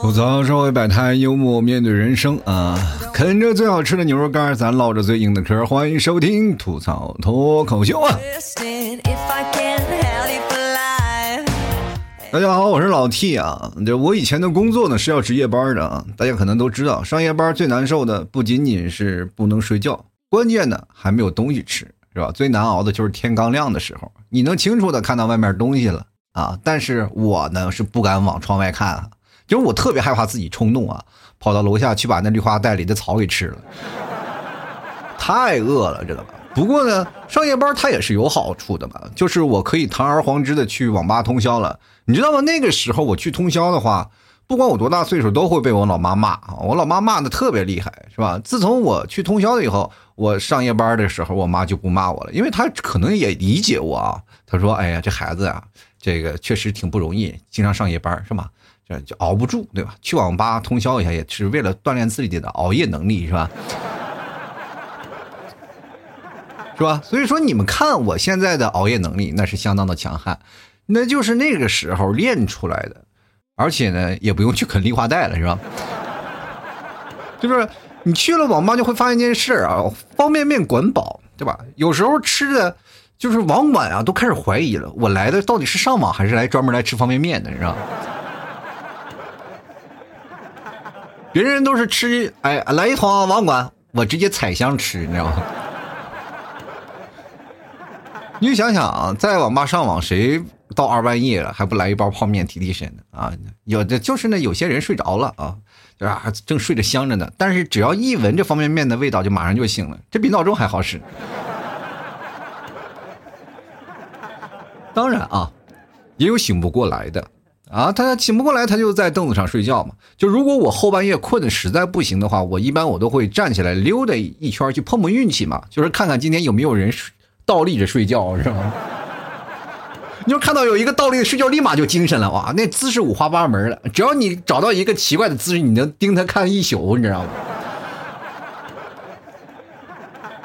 吐槽社会百态，幽默面对人生啊！啃着最好吃的牛肉干，咱唠着最硬的嗑。欢迎收听吐槽脱口秀啊！大家好，我是老 T 啊。这我以前的工作呢是要值夜班的啊。大家可能都知道，上夜班最难受的不仅仅是不能睡觉，关键呢还没有东西吃，是吧？最难熬的就是天刚亮的时候，你能清楚的看到外面东西了啊。但是我呢是不敢往窗外看啊。就是我特别害怕自己冲动啊，跑到楼下去把那绿化带里的草给吃了，太饿了，知道吧？不过呢，上夜班它也是有好处的嘛，就是我可以堂而皇之的去网吧通宵了。你知道吗？那个时候我去通宵的话，不管我多大岁数，都会被我老妈骂啊。我老妈骂的特别厉害，是吧？自从我去通宵了以后，我上夜班的时候，我妈就不骂我了，因为她可能也理解我啊。她说：“哎呀，这孩子啊，这个确实挺不容易，经常上夜班，是吧？”就熬不住，对吧？去网吧通宵一下，也是为了锻炼自己的熬夜能力，是吧？是吧？所以说，你们看我现在的熬夜能力，那是相当的强悍，那就是那个时候练出来的，而且呢，也不用去啃绿化带了，是吧？就是你去了网吧，就会发现一件事啊，方便面管饱，对吧？有时候吃的，就是网管啊，都开始怀疑了，我来的到底是上网还是来专门来吃方便面的，是吧？别人都是吃，哎，来一桶网管，我直接采香吃，你知道吗？你就想想啊，在网吧上网，谁到二半夜了还不来一包泡面提提神呢？啊，有的就是呢，有些人睡着了啊，对吧？正睡着香着呢，但是只要一闻这方便面的味道，就马上就醒了，这比闹钟还好使。当然啊，也有醒不过来的。啊，他醒不过来，他就在凳子上睡觉嘛。就如果我后半夜困的实在不行的话，我一般我都会站起来溜达一圈去碰碰运气嘛，就是看看今天有没有人倒立着睡觉，是吧？你就看到有一个倒立的睡觉，立马就精神了哇！那姿势五花八门的，只要你找到一个奇怪的姿势，你能盯他看一宿，你知道吗？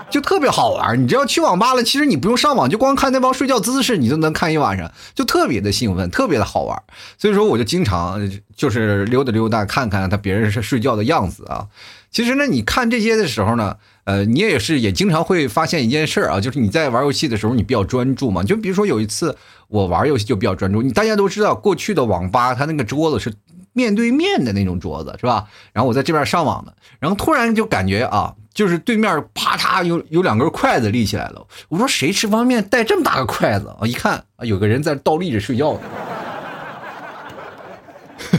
就特别好玩你只要去网吧了，其实你不用上网，就光看那帮睡觉姿势，你都能看一晚上，就特别的兴奋，特别的好玩所以说，我就经常就是溜达溜达，看看他别人是睡觉的样子啊。其实呢，你看这些的时候呢，呃，你也是也经常会发现一件事儿啊，就是你在玩游戏的时候，你比较专注嘛。就比如说有一次我玩游戏就比较专注，你大家都知道，过去的网吧它那个桌子是面对面的那种桌子，是吧？然后我在这边上网呢，然后突然就感觉啊。就是对面啪嚓有有两根筷子立起来了，我说谁吃方便面带这么大个筷子啊？一看啊，有个人在倒立着睡觉呢，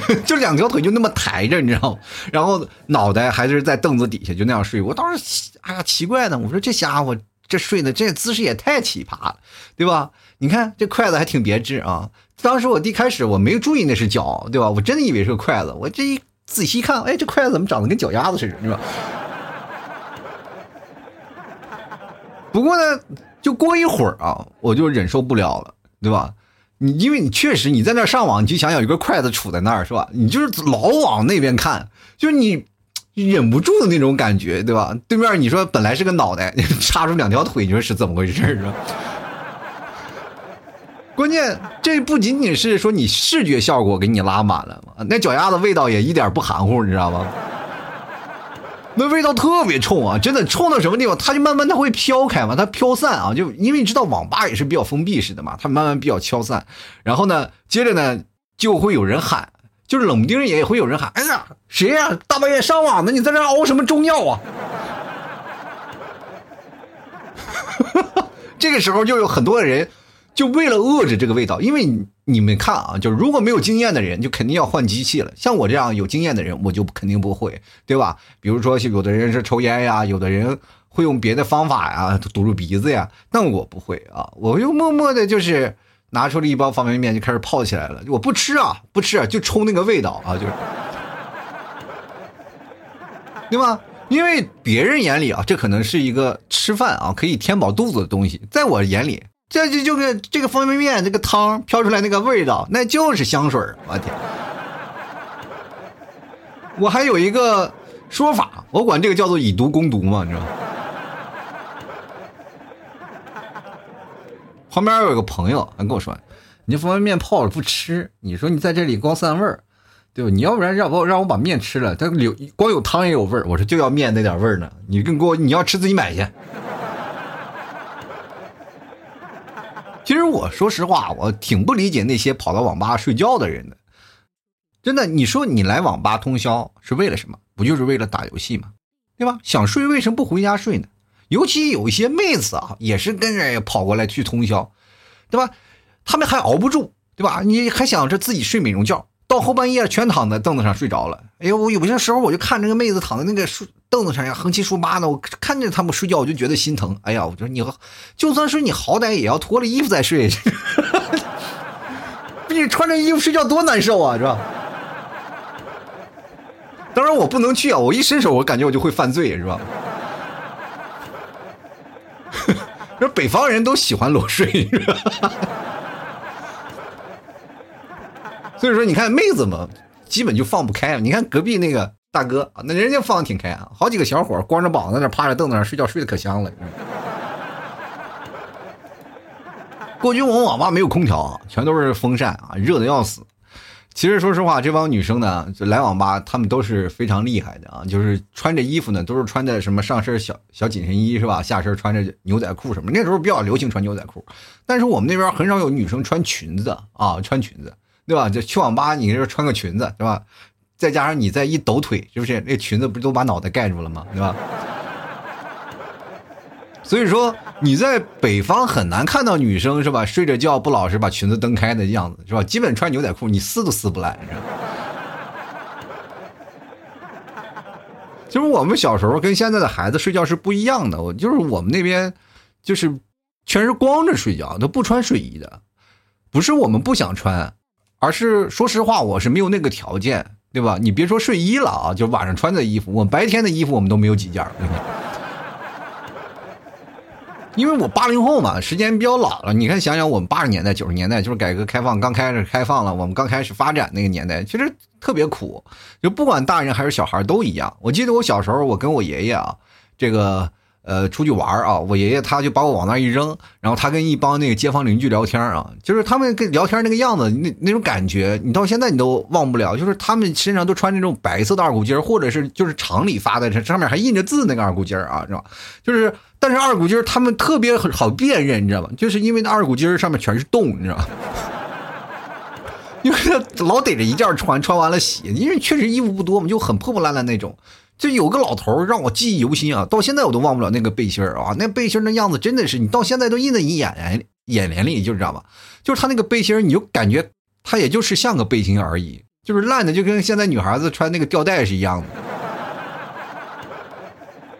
就两条腿就那么抬着，你知道吗？然后脑袋还是在凳子底下就那样睡。我当时哎呀奇怪呢，我说这家伙这睡的这姿势也太奇葩了，对吧？你看这筷子还挺别致啊。当时我一开始我没注意那是脚，对吧？我真的以为是个筷子，我这一仔细看，哎，这筷子怎么长得跟脚丫子似的，是吧？不过呢，就过一会儿啊，我就忍受不了了，对吧？你因为你确实你在那上网，你就想想有个筷子杵在那儿，是吧？你就是老往那边看，就是你忍不住的那种感觉，对吧？对面你说本来是个脑袋，插出两条腿，你说是怎么回事是吧？关键这不仅仅是说你视觉效果给你拉满了，那脚丫子味道也一点不含糊，你知道吗？那味道特别冲啊，真的冲到什么地方，它就慢慢它会飘开嘛，它飘散啊，就因为你知道网吧也是比较封闭式的嘛，它慢慢比较消散，然后呢，接着呢就会有人喊，就是冷不丁也会有人喊，哎呀，谁呀？大半夜上网呢，你在这熬什么中药啊？这个时候就有很多的人。就为了遏制这个味道，因为你们看啊，就是如果没有经验的人，就肯定要换机器了。像我这样有经验的人，我就肯定不会，对吧？比如说，有的人是抽烟呀，有的人会用别的方法呀，堵住鼻子呀。那我不会啊，我就默默的，就是拿出了一包方便面，就开始泡起来了。我不吃啊，不吃，啊，就冲那个味道啊，就是，对吧？因为别人眼里啊，这可能是一个吃饭啊可以填饱肚子的东西，在我眼里。这就就跟这个方便面这个汤飘出来那个味道，那就是香水我天！我还有一个说法，我管这个叫做以毒攻毒嘛，你知道吗？旁边有个朋友还跟我说：“你这方便面泡了不吃，你说你在这里光散味儿，对吧？你要不然让我让我把面吃了，它有光有汤也有味儿。”我说：“就要面那点味儿呢，你跟给我你要吃自己买去。”其实我说实话，我挺不理解那些跑到网吧睡觉的人的。真的，你说你来网吧通宵是为了什么？不就是为了打游戏吗？对吧？想睡为什么不回家睡呢？尤其有一些妹子啊，也是跟着跑过来去通宵，对吧？他们还熬不住，对吧？你还想着自己睡美容觉，到后半夜全躺在凳子上睡着了。哎呦，我有些时候我就看这个妹子躺在那个树凳子上呀，横七竖八的，我看着他们睡觉我就觉得心疼。哎呀，我说你，就算是你好歹也要脱了衣服再睡，你穿着衣服睡觉多难受啊，是吧？当然我不能去啊！我一伸手，我感觉我就会犯罪，是吧？这北方人都喜欢裸睡，是吧？所以说，你看妹子们基本就放不开。你看隔壁那个大哥那人家放的挺开啊，好几个小伙光着膀子在那趴着凳子上睡觉，睡得可香了。过去我们网吧没有空调，全都是风扇啊，热的要死。其实说实话，这帮女生呢，来网吧，她们都是非常厉害的啊，就是穿着衣服呢，都是穿的什么上身小小紧身衣是吧？下身穿着牛仔裤什么。那时候比较流行穿牛仔裤，但是我们那边很少有女生穿裙子啊，穿裙子，对吧？就去网吧，你这穿个裙子，是吧？再加上你再一抖腿，是不是那裙子不都把脑袋盖住了吗？对吧？所以说你在北方很难看到女生是吧？睡着觉不老实把裙子蹬开的样子是吧？基本穿牛仔裤你撕都撕不烂，你知道吗？就是我们小时候跟现在的孩子睡觉是不一样的，我就是我们那边就是全是光着睡觉，都不穿睡衣的，不是我们不想穿，而是说实话我是没有那个条件，对吧？你别说睡衣了啊，就晚上穿的衣服，我白天的衣服我们都没有几件。因为我八零后嘛，时间比较老了。你看，想想我们八十年代、九十年代，就是改革开放刚开始开放了，我们刚开始发展那个年代，其实特别苦，就不管大人还是小孩都一样。我记得我小时候，我跟我爷爷啊，这个。呃，出去玩啊，我爷爷他就把我往那一扔，然后他跟一帮那个街坊邻居聊天啊，就是他们跟聊天那个样子，那那种感觉，你到现在你都忘不了。就是他们身上都穿那种白色的二股筋或者是就是厂里发的，这上面还印着字那个二股筋啊，是吧？就是，但是二股筋他们特别好辨认，你知道吗？就是因为那二股筋上面全是洞，你知道吗？因为老逮着一件穿，穿完了洗，因为确实衣服不多嘛，就很破破烂烂那种。就有个老头让我记忆犹新啊，到现在我都忘不了那个背心儿啊，那背心儿那样子真的是你到现在都印在你眼眼眼帘里，就知道吧？就是他那个背心儿，你就感觉他也就是像个背心而已，就是烂的就跟现在女孩子穿那个吊带是一样的。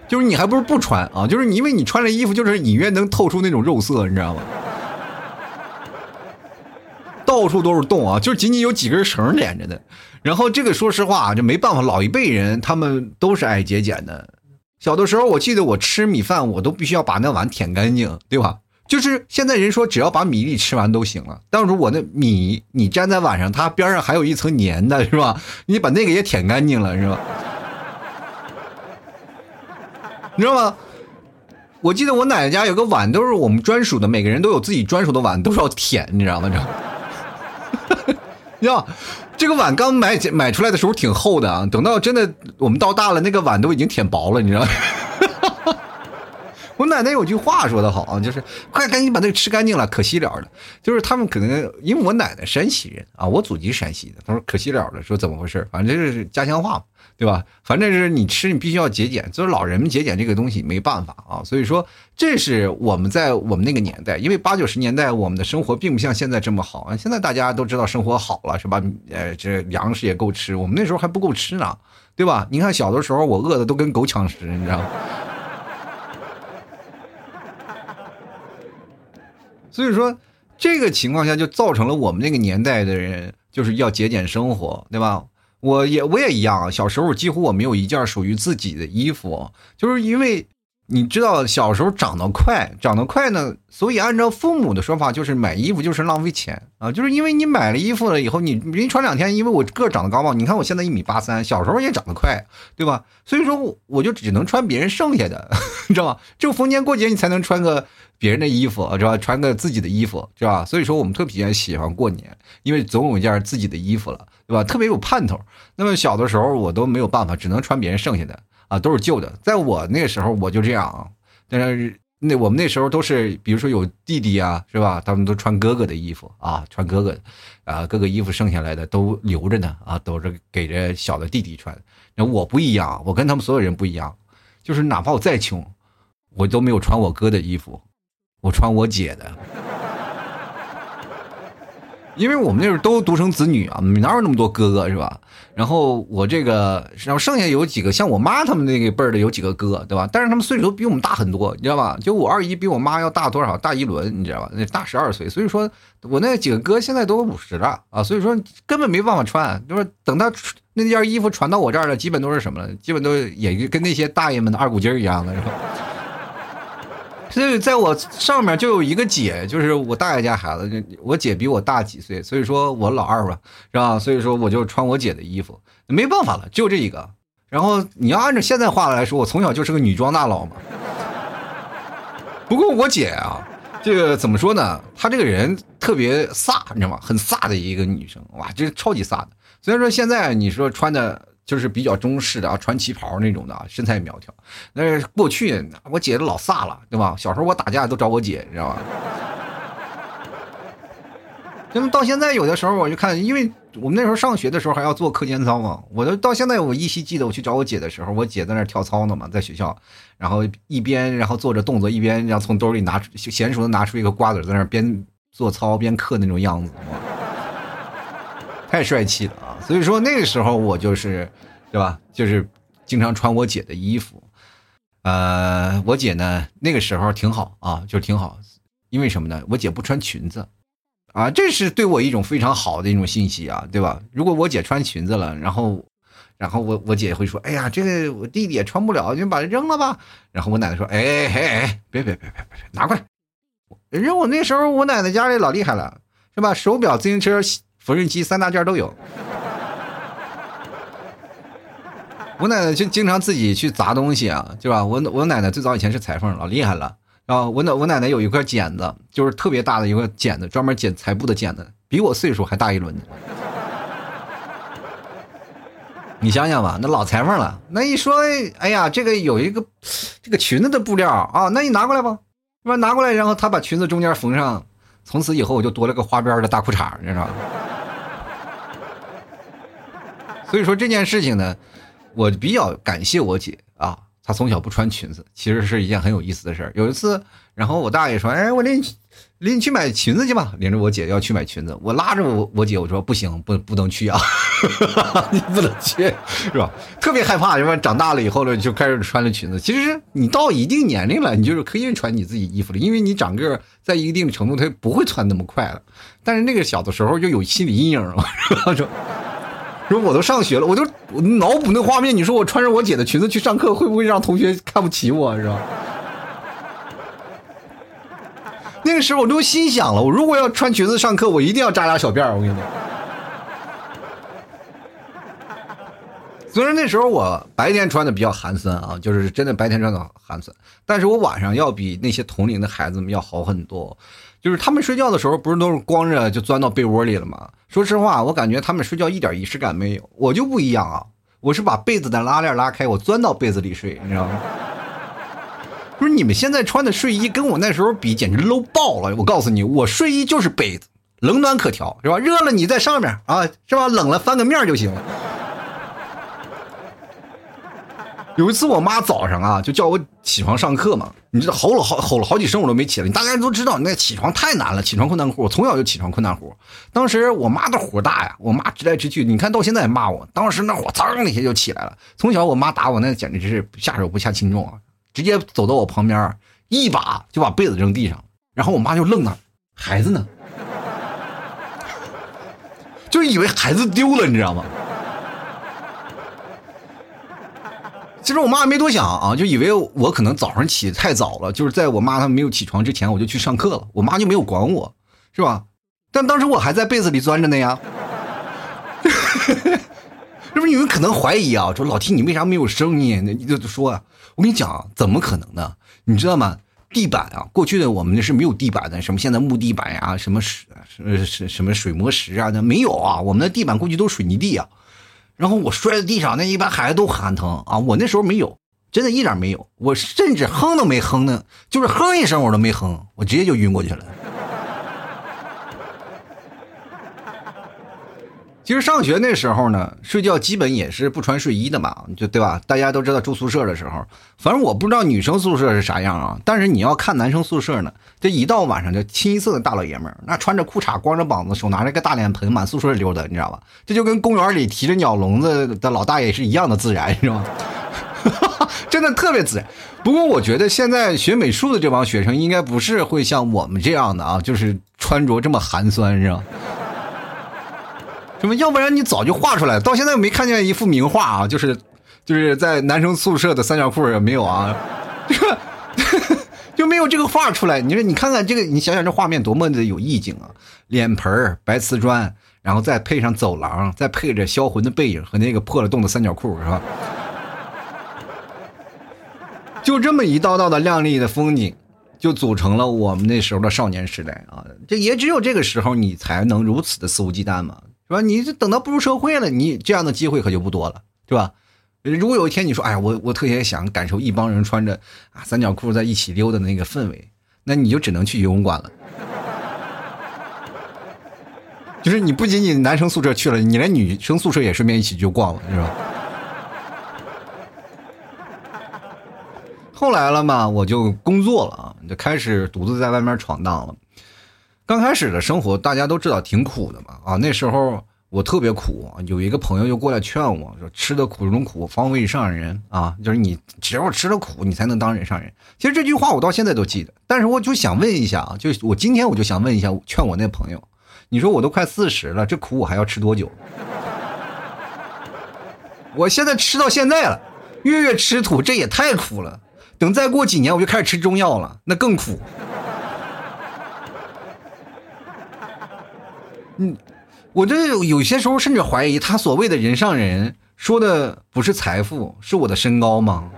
就是你还不如不穿啊，就是你因为你穿了衣服，就是隐约能透出那种肉色，你知道吗？到处都是洞啊，就仅仅有几根绳连着的。然后这个说实话啊，就没办法，老一辈人他们都是爱节俭的。小的时候，我记得我吃米饭，我都必须要把那碗舔干净，对吧？就是现在人说只要把米粒吃完都行了，但是如果那米你粘在碗上，它边上还有一层粘的，是吧？你把那个也舔干净了，是吧？你知道吗？我记得我奶奶家有个碗，都是我们专属的，每个人都有自己专属的碗，都是要舔，你知道吗？你知道。这个碗刚买买出来的时候挺厚的啊，等到真的我们到大了，那个碗都已经舔薄了，你知道？我奶奶有句话说的好啊，就是快赶紧把那个吃干净了，可惜了的。就是他们可能因为我奶奶山西人啊，我祖籍山西的，他说可惜了的，说怎么回事？反正这是家乡话嘛。对吧？反正就是你吃，你必须要节俭。就是老人们节俭这个东西没办法啊。所以说，这是我们在我们那个年代，因为八九十年代我们的生活并不像现在这么好啊。现在大家都知道生活好了，是吧？呃，这粮食也够吃，我们那时候还不够吃呢，对吧？你看小的时候，我饿的都跟狗抢食，你知道吗？所以说，这个情况下就造成了我们那个年代的人就是要节俭生活，对吧？我也我也一样，小时候几乎我没有一件属于自己的衣服，就是因为你知道小时候长得快，长得快呢，所以按照父母的说法，就是买衣服就是浪费钱啊，就是因为你买了衣服了以后，你没穿两天，因为我个长得高嘛，你看我现在一米八三，小时候也长得快，对吧？所以说我就只能穿别人剩下的，你知道吧？就逢年过节你才能穿个别人的衣服，知道吧？穿个自己的衣服，是吧？所以说我们特别喜欢过年，因为总有一件自己的衣服了，对吧？特别有盼头。那么小的时候我都没有办法，只能穿别人剩下的。啊，都是旧的。在我那个时候，我就这样啊。但是那我们那时候都是，比如说有弟弟啊，是吧？他们都穿哥哥的衣服啊，穿哥哥，啊，哥哥衣服剩下来的都留着呢啊，都是给着小的弟弟穿。那我不一样，我跟他们所有人不一样，就是哪怕我再穷，我都没有穿我哥的衣服，我穿我姐的。因为我们那时候都独生子女啊，哪有那么多哥哥是吧？然后我这个，然后剩下有几个像我妈他们那个辈儿的有几个哥，对吧？但是他们岁数都比我们大很多，你知道吧？就我二姨比我妈要大多少？大一轮，你知道吧？那大十二岁。所以说我那几个哥现在都五十了啊，所以说根本没办法穿。就是等他那件衣服传到我这儿了，基本都是什么了？基本都也跟那些大爷们的二股筋儿一样的，是吧？所以，在我上面就有一个姐，就是我大爷家孩子。我姐比我大几岁，所以说我老二吧，是吧？所以说我就穿我姐的衣服，没办法了，就这一个。然后你要按照现在话来说，我从小就是个女装大佬嘛。不过我姐啊，这个怎么说呢？她这个人特别飒，你知道吗？很飒的一个女生，哇，这超级飒的。虽然说现在你说穿的。就是比较中式的啊，穿旗袍那种的啊，身材苗条。那过去我姐老飒了，对吧？小时候我打架都找我姐，你知道吧？那么到现在有的时候我就看，因为我们那时候上学的时候还要做课间操嘛，我都到现在我依稀记得我去找我姐的时候，我姐在那跳操呢嘛，在学校，然后一边然后做着动作，一边然后从兜里拿出娴熟的拿出一个瓜子，在那边做操边嗑那种样子，太帅气了！所以说那个时候我就是，对吧？就是经常穿我姐的衣服，呃，我姐呢那个时候挺好啊，就挺好，因为什么呢？我姐不穿裙子，啊，这是对我一种非常好的一种信息啊，对吧？如果我姐穿裙子了，然后，然后我我姐会说，哎呀，这个我弟弟也穿不了，就把它扔了吧。然后我奶奶说，哎哎哎，别别别别别，拿过来。人家我那时候我奶奶家里老厉害了，是吧？手表、自行车、缝纫机三大件都有。我奶奶就经常自己去砸东西啊，对吧？我我奶奶最早以前是裁缝，老厉害了。然后我奶我奶奶有一块剪子，就是特别大的一个剪子，专门剪裁布的剪子，比我岁数还大一轮呢。你想想吧，那老裁缝了。那一说，哎呀，这个有一个这个裙子的布料啊，那你拿过来吧，是吧？拿过来，然后他把裙子中间缝上，从此以后我就多了个花边的大裤衩，你知道吧？所以说这件事情呢。我比较感谢我姐啊，她从小不穿裙子，其实是一件很有意思的事儿。有一次，然后我大爷说：“哎，我领你领你去买裙子去吧。”领着我姐要去买裙子，我拉着我我姐我说：“不行，不不能去啊，你不能去，是吧？特别害怕，是吧？长大了以后呢，就开始穿了裙子。其实你到一定年龄了，你就是可以穿你自己衣服了，因为你长个在一定程度，他不会穿那么快了。但是那个小的时候就有心理阴影了，说。说我都上学了，我就脑补那画面。你说我穿着我姐的裙子去上课，会不会让同学看不起我？是吧？那个时候我都心想了，我如果要穿裙子上课，我一定要扎俩小辫儿。我跟你讲，虽然那时候我白天穿的比较寒酸啊，就是真的白天穿的寒酸，但是我晚上要比那些同龄的孩子们要好很多。就是他们睡觉的时候，不是都是光着就钻到被窝里了吗？说实话，我感觉他们睡觉一点仪式感没有。我就不一样啊，我是把被子的拉链拉开，我钻到被子里睡，你知道吗？不是你们现在穿的睡衣跟我那时候比，简直 low 爆了。我告诉你，我睡衣就是被子，冷暖可调，是吧？热了你在上面啊，是吧？冷了翻个面就行了。有一次，我妈早上啊就叫我起床上课嘛，你知道吼了好吼了好几声，我都没起来。你大家都知道，那起床太难了，起床困难户。我从小就起床困难户。当时我妈的火大呀，我妈直来直去，你看到现在也骂我。当时那火噌一下就起来了。从小我妈打我，那简直是下手不下轻重啊，直接走到我旁边，一把就把被子扔地上，然后我妈就愣那，孩子呢？就以为孩子丢了，你知道吗？其实我妈没多想啊，就以为我可能早上起太早了，就是在我妈她没有起床之前，我就去上课了。我妈就没有管我，是吧？但当时我还在被子里钻着呢呀。是不是你们可能怀疑啊？说老 T 你为啥没有声音？你就说啊，我跟你讲，怎么可能呢？你知道吗？地板啊，过去的我们那是没有地板的，什么现在木地板呀，什么水什么什么水磨石啊，那没有啊。我们的地板过去都是水泥地啊。然后我摔在地上，那一般孩子都喊疼啊。我那时候没有，真的一点没有。我甚至哼都没哼呢，就是哼一声我都没哼，我直接就晕过去了。其实上学那时候呢，睡觉基本也是不穿睡衣的嘛，就对吧？大家都知道住宿舍的时候，反正我不知道女生宿舍是啥样啊。但是你要看男生宿舍呢，这一到晚上就清一色的大老爷们儿，那穿着裤衩，光着膀子，手拿着个大脸盆，满宿舍溜达，你知道吧？这就跟公园里提着鸟笼子的老大爷是一样的自然，是吗？真的特别自然。不过我觉得现在学美术的这帮学生应该不是会像我们这样的啊，就是穿着这么寒酸，是吧？什么？要不然你早就画出来，到现在没看见一幅名画啊！就是，就是在男生宿舍的三角裤也没有啊，就没有这个画出来。你说，你看看这个，你想想这画面多么的有意境啊！脸盆白瓷砖，然后再配上走廊，再配着销魂的背影和那个破了洞的三角裤，是吧？就这么一道道的亮丽的风景，就组成了我们那时候的少年时代啊！这也只有这个时候，你才能如此的肆无忌惮嘛。是吧？你这等到步入社会了，你这样的机会可就不多了，对吧？如果有一天你说，哎呀，我我特别想感受一帮人穿着啊三角裤在一起溜的那个氛围，那你就只能去游泳馆了。就是你不仅仅男生宿舍去了，你连女生宿舍也顺便一起就逛了，是吧？后来了嘛，我就工作了啊，就开始独自在外面闯荡了。刚开始的生活大家都知道挺苦的嘛啊，那时候我特别苦，有一个朋友就过来劝我说：“吃的苦中苦，方为上人啊，就是你只要吃了苦，你才能当人上人。”其实这句话我到现在都记得，但是我就想问一下啊，就我今天我就想问一下，劝我那朋友，你说我都快四十了，这苦我还要吃多久？我现在吃到现在了，月月吃土，这也太苦了。等再过几年，我就开始吃中药了，那更苦。嗯，我这有些时候甚至怀疑，他所谓的人上人说的不是财富，是我的身高吗？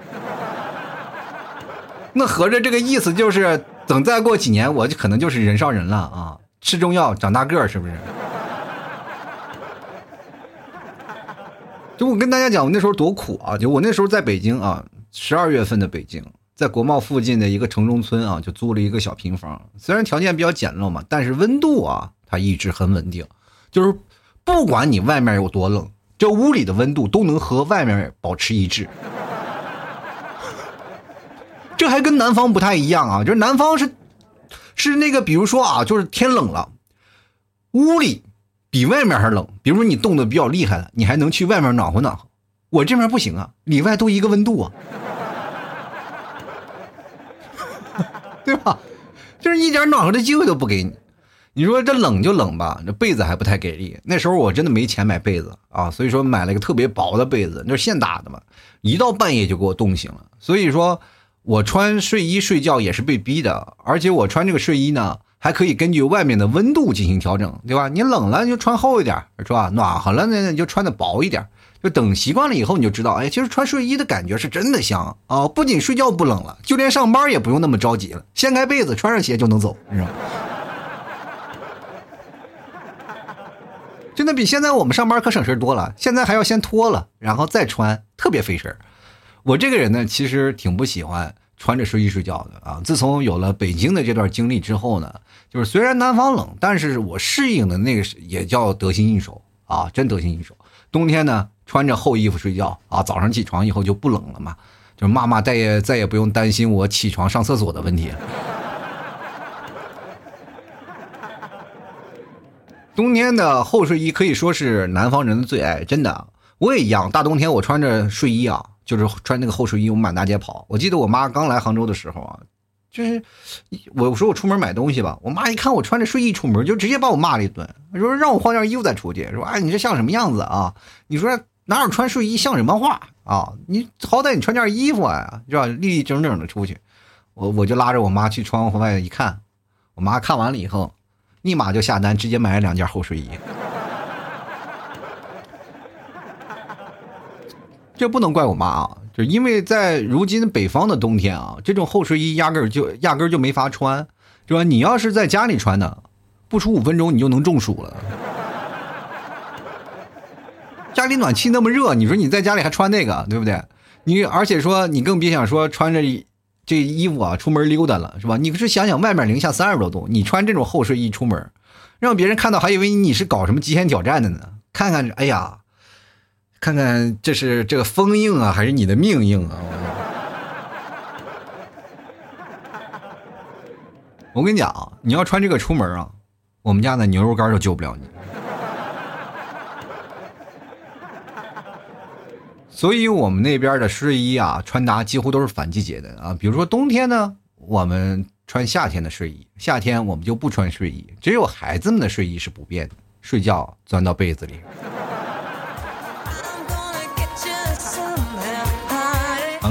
那合着这个意思就是，等再过几年，我就可能就是人上人了啊！吃中药长大个儿，是不是？就我跟大家讲，我那时候多苦啊！就我那时候在北京啊，十二月份的北京，在国贸附近的一个城中村啊，就租了一个小平房，虽然条件比较简陋嘛，但是温度啊。它一直很稳定，就是不管你外面有多冷，这屋里的温度都能和外面保持一致。这还跟南方不太一样啊，就是南方是是那个，比如说啊，就是天冷了，屋里比外面还冷。比如说你冻得比较厉害了，你还能去外面暖和暖和。我这边不行啊，里外都一个温度啊，对吧？就是一点暖和的机会都不给你。你说这冷就冷吧，这被子还不太给力。那时候我真的没钱买被子啊，所以说买了一个特别薄的被子，那是现打的嘛。一到半夜就给我冻醒了，所以说我穿睡衣睡觉也是被逼的。而且我穿这个睡衣呢，还可以根据外面的温度进行调整，对吧？你冷了就穿厚一点，是吧？暖和了呢你就穿的薄一点。就等习惯了以后，你就知道，哎，其实穿睡衣的感觉是真的香啊！不仅睡觉不冷了，就连上班也不用那么着急了，掀开被子，穿上鞋就能走，是吧？真的比现在我们上班可省事多了。现在还要先脱了，然后再穿，特别费事儿。我这个人呢，其实挺不喜欢穿着睡衣睡觉的啊。自从有了北京的这段经历之后呢，就是虽然南方冷，但是我适应的那个也叫得心应手啊，真得心应手。冬天呢，穿着厚衣服睡觉啊，早上起床以后就不冷了嘛，就是妈妈再也再也不用担心我起床上厕所的问题。冬天的厚睡衣可以说是南方人的最爱，真的，我也一样。大冬天我穿着睡衣啊，就是穿那个厚睡衣，我满大街跑。我记得我妈刚来杭州的时候啊，就是我说我出门买东西吧，我妈一看我穿着睡衣出门，就直接把我骂了一顿，说让我换件衣服再出去，说哎你这像什么样子啊？你说哪有穿睡衣像什么话啊！你好歹你穿件衣服啊，是吧？立立整整的出去。我我就拉着我妈去窗户外一看，我妈看完了以后，立马就下单，直接买了两件厚睡衣。这不能怪我妈啊，就因为在如今北方的冬天啊，这种厚睡衣压根儿就压根儿就没法穿，是吧？你要是在家里穿呢，不出五分钟你就能中暑了。家里暖气那么热，你说你在家里还穿那个，对不对？你而且说你更别想说穿着这衣服啊出门溜达了，是吧？你可是想想外面零下三十多度，你穿这种厚睡衣出门，让别人看到还以为你是搞什么极限挑战的呢。看看，哎呀。看看这是这个封印啊，还是你的命硬啊？我跟你讲啊，你要穿这个出门啊，我们家的牛肉干都救不了你。所以，我们那边的睡衣啊，穿搭几乎都是反季节的啊。比如说冬天呢，我们穿夏天的睡衣；夏天我们就不穿睡衣，只有孩子们的睡衣是不变的，睡觉钻到被子里。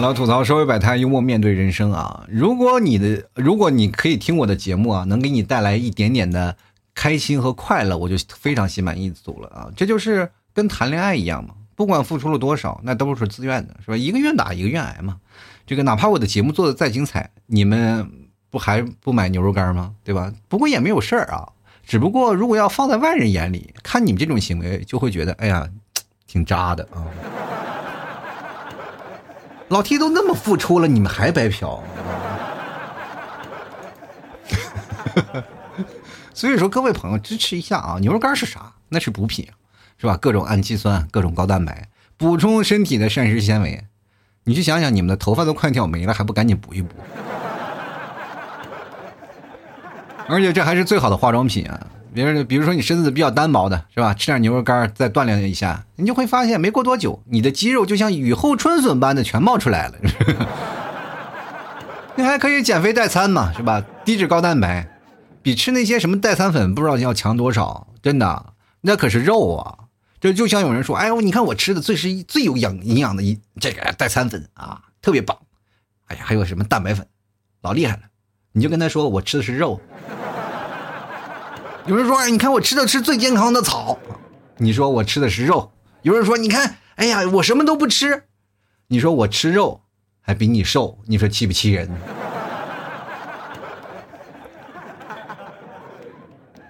老吐槽，社会百态，幽默面对人生啊！如果你的，如果你可以听我的节目啊，能给你带来一点点的开心和快乐，我就非常心满意足了啊！这就是跟谈恋爱一样嘛，不管付出了多少，那都是自愿的，是吧？一个愿打，一个愿挨嘛。这个哪怕我的节目做的再精彩，你们不还不买牛肉干吗？对吧？不过也没有事儿啊，只不过如果要放在外人眼里，看你们这种行为，就会觉得哎呀，挺渣的啊。老 T 都那么付出了，你们还白嫖？所以说，各位朋友支持一下啊！牛肉干是啥？那是补品，是吧？各种氨基酸，各种高蛋白，补充身体的膳食纤维。你去想想，你们的头发都快掉没了，还不赶紧补一补？而且这还是最好的化妆品啊！别人比如说你身子比较单薄的是吧？吃点牛肉干再锻炼一下，你就会发现没过多久，你的肌肉就像雨后春笋般的全冒出来了。你还可以减肥代餐嘛，是吧？低脂高蛋白，比吃那些什么代餐粉不知道要强多少，真的，那可是肉啊！这就像有人说，哎呦，你看我吃的最是最有养营养的一这个代餐粉啊，特别棒。哎呀，还有什么蛋白粉，老厉害了。你就跟他说，我吃的是肉。有人说：“哎，你看我吃的是最健康的草。”你说我吃的是肉。有人说：“你看，哎呀，我什么都不吃。”你说我吃肉还比你瘦，你说气不气人？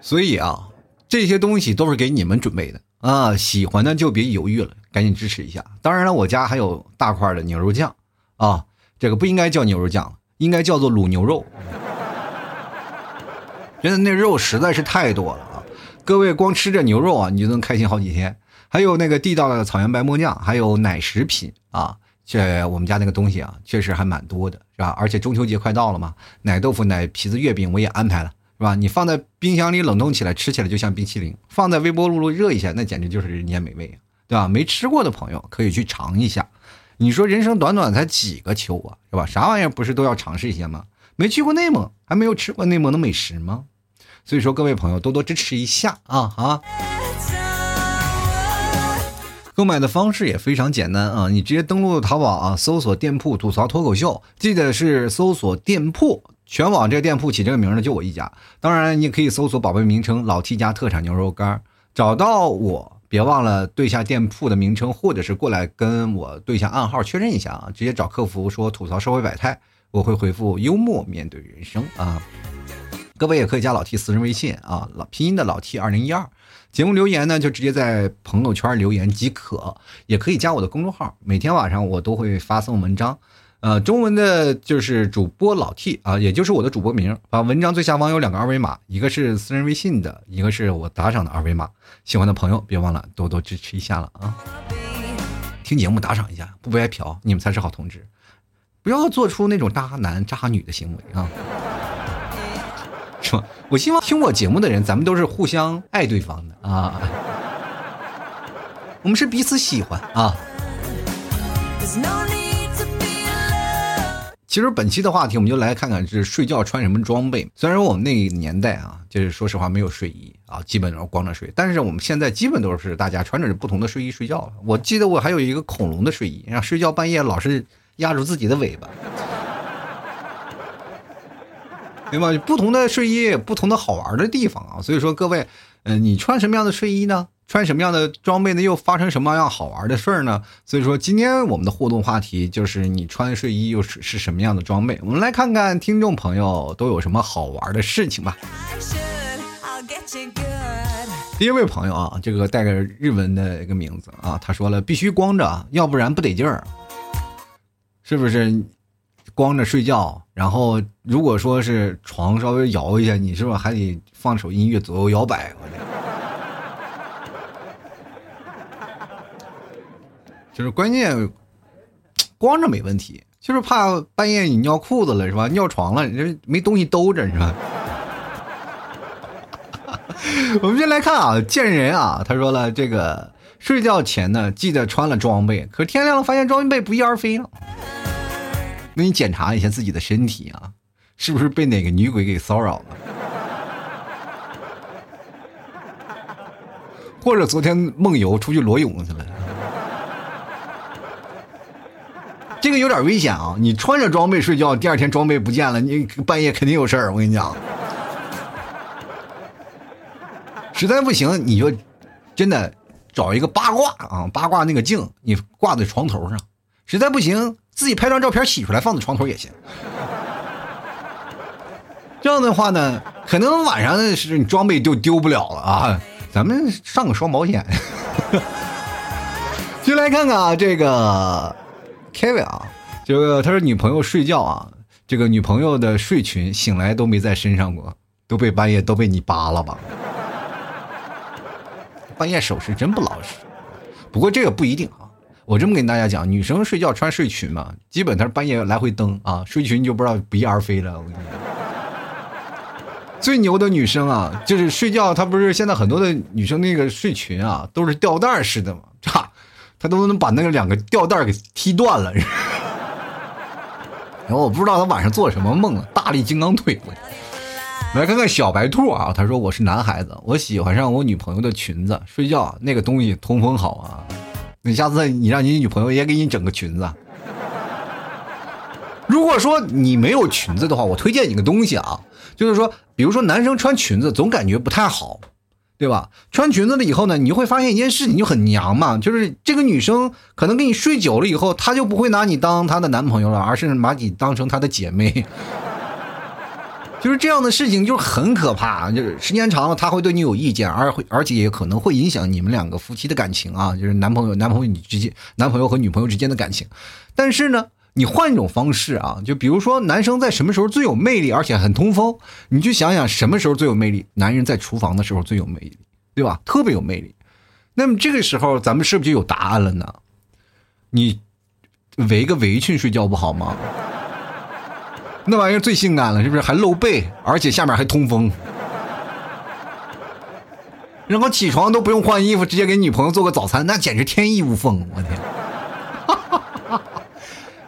所以啊，这些东西都是给你们准备的啊！喜欢的就别犹豫了，赶紧支持一下。当然了，我家还有大块的牛肉酱啊，这个不应该叫牛肉酱，应该叫做卤牛肉。真的那肉实在是太多了啊！各位光吃这牛肉啊，你就能开心好几天。还有那个地道的草原白馍酱，还有奶食品啊，这我们家那个东西啊，确实还蛮多的，是吧？而且中秋节快到了嘛，奶豆腐、奶皮子月饼我也安排了，是吧？你放在冰箱里冷冻起来，吃起来就像冰淇淋；放在微波炉热一下，那简直就是人间美味，对吧？没吃过的朋友可以去尝一下。你说人生短短才几个秋啊，是吧？啥玩意儿不是都要尝试一下吗？没去过内蒙，还没有吃过内蒙的美食吗？所以说，各位朋友多多支持一下啊啊！购买的方式也非常简单啊，你直接登录淘宝啊，搜索店铺吐槽脱口秀，记得是搜索店铺，全网这个店铺起这个名的就我一家。当然，你可以搜索宝贝名称“老 T 家特产牛肉干”，找到我，别忘了对下店铺的名称，或者是过来跟我对一下暗号确认一下啊，直接找客服说吐槽社会百态。我会回复幽默面对人生啊，各位也可以加老 T 私人微信啊，老拼音的老 T 二零一二，节目留言呢就直接在朋友圈留言即可，也可以加我的公众号，每天晚上我都会发送文章，呃，中文的就是主播老 T 啊，也就是我的主播名，啊文章最下方有两个二维码，一个是私人微信的，一个是我打赏的二维码，喜欢的朋友别忘了多多支持一下了啊，听节目打赏一下，不白嫖，你们才是好同志。不要做出那种渣男渣女的行为啊！是吧？我希望听我节目的人，咱们都是互相爱对方的啊！我们是彼此喜欢啊！其实本期的话题，我们就来看看是睡觉穿什么装备。虽然我们那个年代啊，就是说实话没有睡衣啊，基本上光着睡。但是我们现在基本都是大家穿着不同的睡衣睡觉了。我记得我还有一个恐龙的睡衣，让睡觉半夜老是压住自己的尾巴，对吧？不同的睡衣，不同的好玩的地方啊。所以说各位，嗯，你穿什么样的睡衣呢？穿什么样的装备呢？又发生什么样好玩的事儿呢？所以说，今天我们的互动话题就是你穿睡衣又是是什么样的装备？我们来看看听众朋友都有什么好玩的事情吧。第一位朋友啊，这个带个日文的一个名字啊，他说了必须光着，要不然不得劲儿，是不是？光着睡觉，然后如果说是床稍微摇一下，你是不是还得放首音乐左右摇摆？我就是关键，光着没问题，就是怕半夜你尿裤子了是吧？尿床了，你这没东西兜着是吧？我们先来看啊，见人啊，他说了，这个睡觉前呢，记得穿了装备，可天亮了发现装备不翼而飞了。那你检查一下自己的身体啊，是不是被哪个女鬼给骚扰了？或者昨天梦游出去裸泳去了？这个有点危险啊！你穿着装备睡觉，第二天装备不见了，你半夜肯定有事儿。我跟你讲，实在不行，你就真的找一个八卦啊，八卦那个镜，你挂在床头上。实在不行，自己拍张照片洗出来放在床头也行。这样的话呢，可能晚上是你装备就丢不了了啊。咱们上个双保险。进来看看啊，这个。Kevin 啊，这个他说女朋友睡觉啊，这个女朋友的睡裙醒来都没在身上过，都被半夜都被你扒了吧？半夜手是真不老实。不过这个不一定啊，我这么跟大家讲，女生睡觉穿睡裙嘛，基本她是半夜来回蹬啊，睡裙就不知道不翼而飞了。我跟你讲，最牛的女生啊，就是睡觉，她不是现在很多的女生那个睡裙啊，都是吊带式的嘛，哈。他都能把那个两个吊带给踢断了，然后我不知道他晚上做什么梦了，大力金刚腿。来看看小白兔啊，他说我是男孩子，我喜欢上我女朋友的裙子，睡觉那个东西通风好啊。你下次你让你女朋友也给你整个裙子。如果说你没有裙子的话，我推荐你个东西啊，就是说，比如说男生穿裙子总感觉不太好。对吧？穿裙子了以后呢，你就会发现一件事情，就很娘嘛。就是这个女生可能跟你睡久了以后，她就不会拿你当她的男朋友了，而是把你当成她的姐妹。就是这样的事情，就很可怕。就是时间长了，她会对你有意见，而会而且也可能会影响你们两个夫妻的感情啊，就是男朋友、男朋友你之间、男朋友和女朋友之间的感情。但是呢。你换一种方式啊，就比如说男生在什么时候最有魅力，而且很通风？你去想想什么时候最有魅力？男人在厨房的时候最有魅力，对吧？特别有魅力。那么这个时候咱们是不是就有答案了呢？你围个围裙睡觉不好吗？那玩意儿最性感了，是不是？还露背，而且下面还通风。然后起床都不用换衣服，直接给女朋友做个早餐，那简直天衣无缝！我天。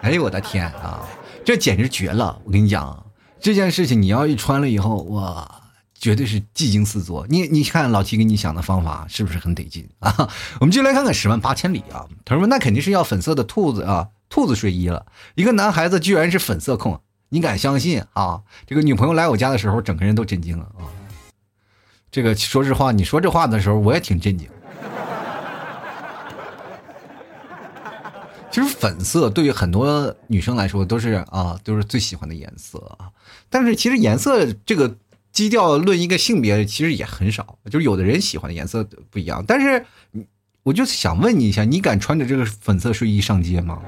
哎呦我的天啊，这简直绝了！我跟你讲，这件事情你要一穿了以后，哇，绝对是技惊四座。你你看老七给你想的方法是不是很得劲啊？我们就来看看十万八千里啊。他说那肯定是要粉色的兔子啊，兔子睡衣了。一个男孩子居然是粉色控，你敢相信啊？这个女朋友来我家的时候，整个人都震惊了啊。这个说实话，你说这话的时候，我也挺震惊。其实粉色对于很多女生来说都是啊，都是最喜欢的颜色啊。但是其实颜色这个基调论一个性别，其实也很少。就是有的人喜欢的颜色不一样。但是，我就想问你一下，你敢穿着这个粉色睡衣上街吗？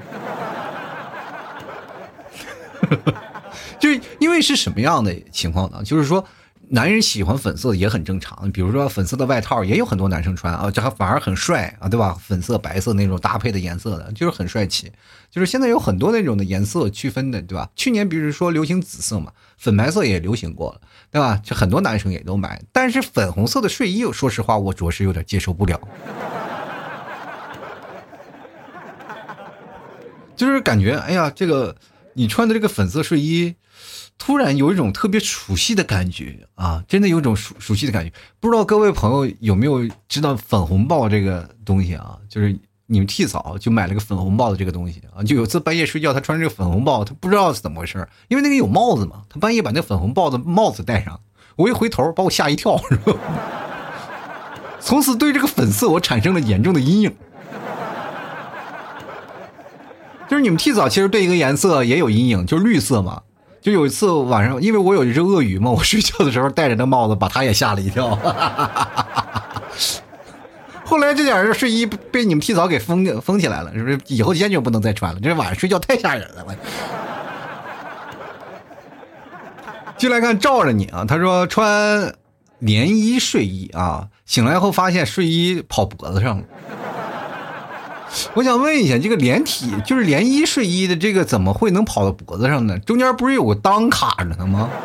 就是因为是什么样的情况呢？就是说。男人喜欢粉色也很正常，比如说粉色的外套也有很多男生穿啊，这还反而很帅啊，对吧？粉色、白色那种搭配的颜色的，就是很帅气。就是现在有很多那种的颜色区分的，对吧？去年比如说流行紫色嘛，粉白色也流行过了，对吧？就很多男生也都买。但是粉红色的睡衣，说实话，我着实有点接受不了，就是感觉哎呀，这个你穿的这个粉色睡衣，突然有一种特别熟悉的感觉啊！真的有一种熟熟悉的感觉。不知道各位朋友有没有知道粉红豹这个东西啊？就是你们替嫂就买了个粉红豹的这个东西啊。就有次半夜睡觉，他穿这个粉红豹，他不知道是怎么回事因为那个有帽子嘛，他半夜把那粉红豹的帽子戴上，我一回头把我吓一跳，是吧？从此对这个粉色我产生了严重的阴影。就是你们替嫂其实对一个颜色也有阴影，就是绿色嘛。就有一次晚上，因为我有一只鳄鱼嘛，我睡觉的时候戴着那帽子，把他也吓了一跳。后来这点睡衣被你们提早给封封起来了，是不是？以后坚决不能再穿了，这晚上睡觉太吓人了。进来看照着你啊，他说穿连衣睡衣啊，醒来后发现睡衣跑脖子上了。我想问一下，这个连体就是连衣睡衣的这个怎么会能跑到脖子上呢？中间不是有个裆卡着呢吗？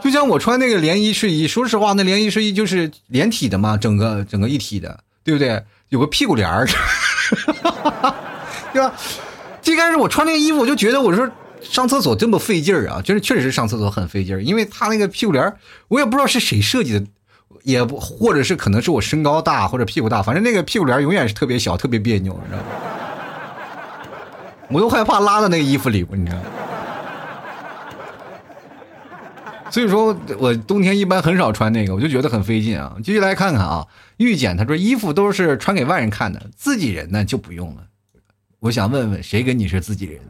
就像我穿那个连衣睡衣，说实话，那连衣睡衣就是连体的嘛，整个整个一体的，对不对？有个屁股帘儿，对吧？最开始我穿那个衣服，我就觉得我说上厕所这么费劲儿啊，就是确实是上厕所很费劲儿，因为他那个屁股帘儿，我也不知道是谁设计的。也不，或者是可能是我身高大或者屁股大，反正那个屁股帘永远是特别小，特别别扭，你知道吗？我都害怕拉到那个衣服里，你知道吗？所以说我冬天一般很少穿那个，我就觉得很费劲啊。继续来看看啊，玉简他说衣服都是穿给外人看的，自己人呢就不用了。我想问问谁跟你是自己人？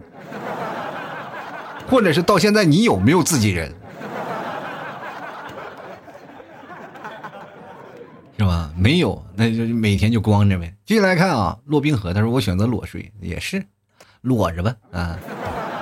或者是到现在你有没有自己人？是吧？没有，那就每天就光着呗。继续来看啊，骆冰河他说我选择裸睡也是，裸着吧啊，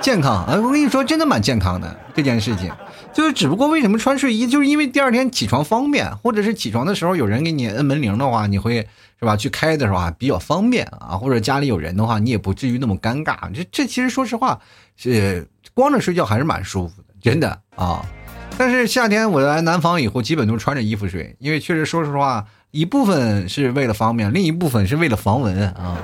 健康啊！我跟你说，真的蛮健康的这件事情，就是只不过为什么穿睡衣，就是因为第二天起床方便，或者是起床的时候有人给你摁门铃的话，你会是吧？去开的时候啊比较方便啊，或者家里有人的话，你也不至于那么尴尬。这这其实说实话是光着睡觉还是蛮舒服的，真的啊。但是夏天我来南方以后，基本都穿着衣服睡，因为确实说实话，一部分是为了方便，另一部分是为了防蚊啊。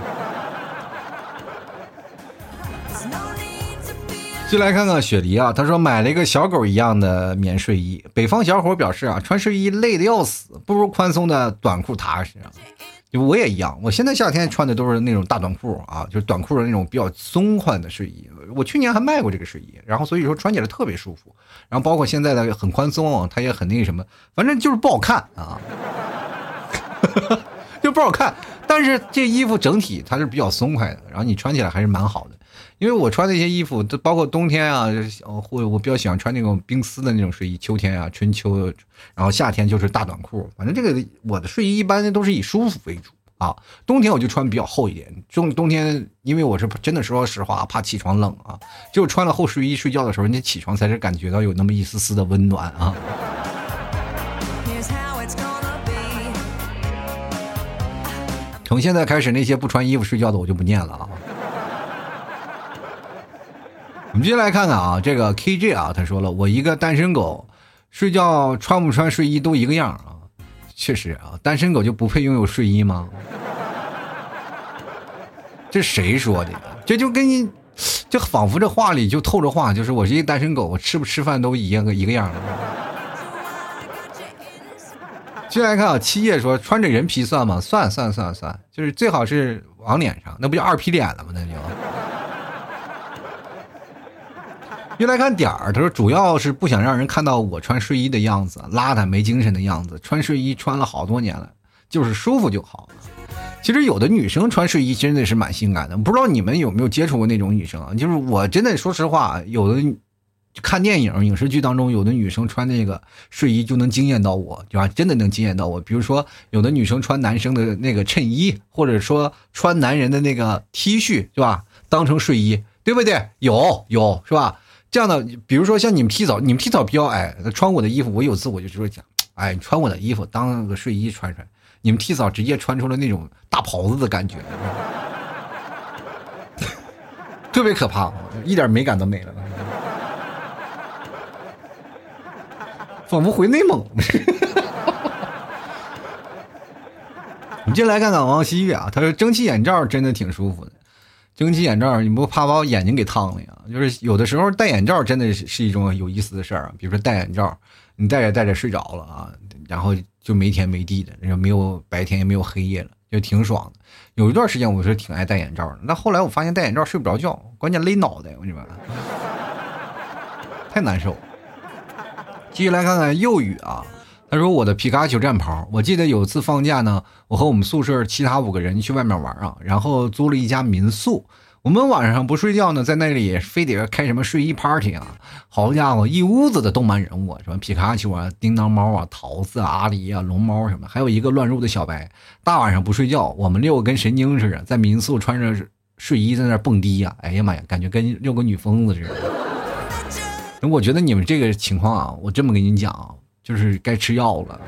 就来看看雪梨啊，他说买了一个小狗一样的棉睡衣。北方小伙表示啊，穿睡衣累的要死，不如宽松的短裤踏实。就我也一样，我现在夏天穿的都是那种大短裤啊，就是短裤的那种比较松宽的睡衣。我去年还卖过这个睡衣，然后所以说穿起来特别舒服。然后包括现在的很宽松，它也很那个什么，反正就是不好看啊，就不好看。但是这衣服整体它是比较松快的，然后你穿起来还是蛮好的。因为我穿那些衣服，都包括冬天啊，或我比较喜欢穿那种冰丝的那种睡衣。秋天啊，春秋，然后夏天就是大短裤。反正这个我的睡衣一般都是以舒服为主啊。冬天我就穿比较厚一点。冬冬天，因为我是真的说实话，怕起床冷啊，就穿了厚睡衣睡觉的时候，你起床才是感觉到有那么一丝丝的温暖啊。从现在开始，那些不穿衣服睡觉的我就不念了啊。我们接下来看看啊，这个 KJ 啊，他说了，我一个单身狗，睡觉穿不穿睡衣都一个样啊。确实啊，单身狗就不配拥有睡衣吗？这谁说的？这就跟你，就仿佛这话里就透着话，就是我是一个单身狗，我吃不吃饭都一样个一个样的。接下来看啊，七叶说穿着人皮算吗？算算算算，就是最好是往脸上，那不就二皮脸了吗？那就。又来看点儿，他说主要是不想让人看到我穿睡衣的样子，邋遢没精神的样子。穿睡衣穿了好多年了，就是舒服就好。其实有的女生穿睡衣真的是蛮性感的，不知道你们有没有接触过那种女生啊？就是我真的说实话，有的看电影影视剧当中，有的女生穿那个睡衣就能惊艳到我，对吧？真的能惊艳到我。比如说有的女生穿男生的那个衬衣，或者说穿男人的那个 T 恤，是吧？当成睡衣，对不对？有有是吧？这样的，比如说像你们提早，你们提早比较矮，穿我的衣服，我有次我就说讲，哎，穿我的衣服当个睡衣穿穿，你们提早直接穿出了那种大袍子的感觉，特别可怕，一点美感都没了，仿佛回内蒙。我们接下来看看王希月啊，他说蒸汽眼罩真的挺舒服的。蒸汽眼罩，你不怕把我眼睛给烫了呀？就是有的时候戴眼罩真的是是一种有意思的事儿啊。比如说戴眼罩，你戴着戴着睡着了啊，然后就没天没地的，然后没有白天也没有黑夜了，就挺爽的。有一段时间我是挺爱戴眼罩的，那后来我发现戴眼罩睡不着觉，关键勒脑袋，我跟你说，太难受。继续来看看幼语啊。他说：“我的皮卡丘战袍，我记得有次放假呢，我和我们宿舍其他五个人去外面玩啊，然后租了一家民宿。我们晚上不睡觉呢，在那里非得开什么睡衣 party 啊！好家伙，一屋子的动漫人物，什么皮卡丘啊、叮当猫啊、桃子啊、阿狸啊、龙猫什么，还有一个乱入的小白。大晚上不睡觉，我们六个跟神经似的，在民宿穿着睡衣在那蹦迪呀！哎呀妈呀，感觉跟六个女疯子似的。我觉得你们这个情况啊，我这么跟你讲啊。”就是该吃药了，